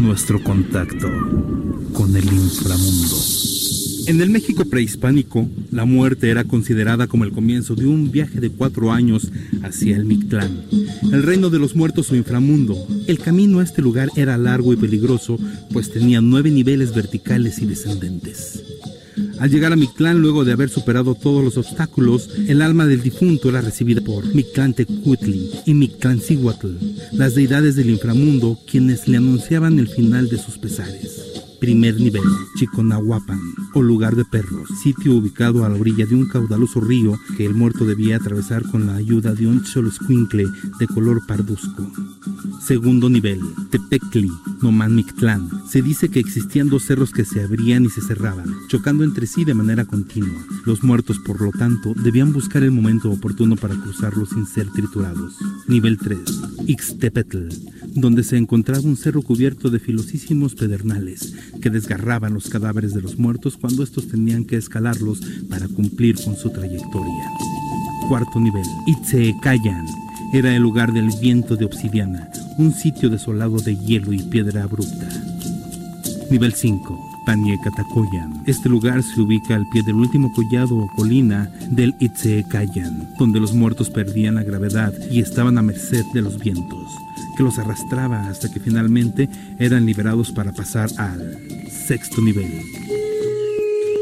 Nuestro contacto con el inframundo. En el México prehispánico, la muerte era considerada como el comienzo de un viaje de cuatro años hacia el Mictlán, el reino de los muertos o inframundo. El camino a este lugar era largo y peligroso, pues tenía nueve niveles verticales y descendentes. Al llegar a Mictlán, luego de haber superado todos los obstáculos, el alma del difunto era recibida por Mictlantecutli y Mictlancíhuatl, las deidades del inframundo, quienes le anunciaban el final de sus pesares. Primer nivel, Chiconahuapan, o lugar de perros, sitio ubicado a la orilla de un caudaloso río que el muerto debía atravesar con la ayuda de un choloscuincle de color parduzco. Segundo nivel, Tepecli, Noman Mictlán. Se dice que existían dos cerros que se abrían y se cerraban, chocando entre sí de manera continua. Los muertos, por lo tanto, debían buscar el momento oportuno para cruzarlos sin ser triturados. Nivel 3, Ixtepetl, donde se encontraba un cerro cubierto de filosísimos pedernales que desgarraban los cadáveres de los muertos cuando estos tenían que escalarlos para cumplir con su trayectoria. Cuarto nivel, Itzecayan, era el lugar del viento de obsidiana, un sitio desolado de hielo y piedra abrupta. Nivel 5. Este lugar se ubica al pie del último collado o colina del Itzecayan, donde los muertos perdían la gravedad y estaban a merced de los vientos que los arrastraba hasta que finalmente eran liberados para pasar al sexto nivel.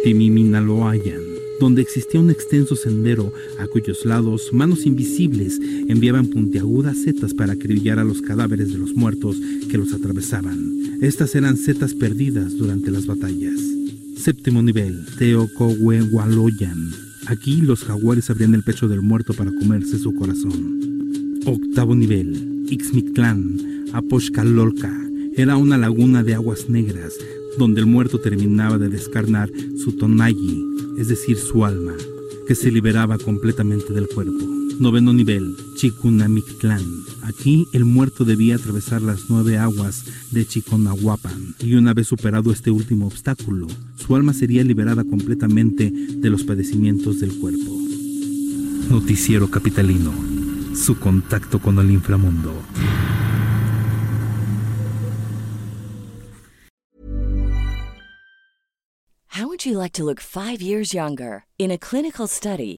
Timiminaloayan, donde existía un extenso sendero a cuyos lados manos invisibles enviaban puntiagudas setas para acribillar a los cadáveres de los muertos que los atravesaban. Estas eran setas perdidas durante las batallas. Séptimo nivel, Teocohuehualoyan. Aquí los jaguares abrían el pecho del muerto para comerse su corazón. Octavo nivel, Ixmictlán, Apoxcalolca, era una laguna de aguas negras donde el muerto terminaba de descarnar su tonayi, es decir, su alma, que se liberaba completamente del cuerpo. Noveno nivel, Chicunamictlán. Aquí el muerto debía atravesar las nueve aguas de Chiconahuapan y una vez superado este último obstáculo, su alma sería liberada completamente de los padecimientos del cuerpo. Noticiero Capitalino su contacto con el inframundo. How would you like to look five years younger? In a clinical study,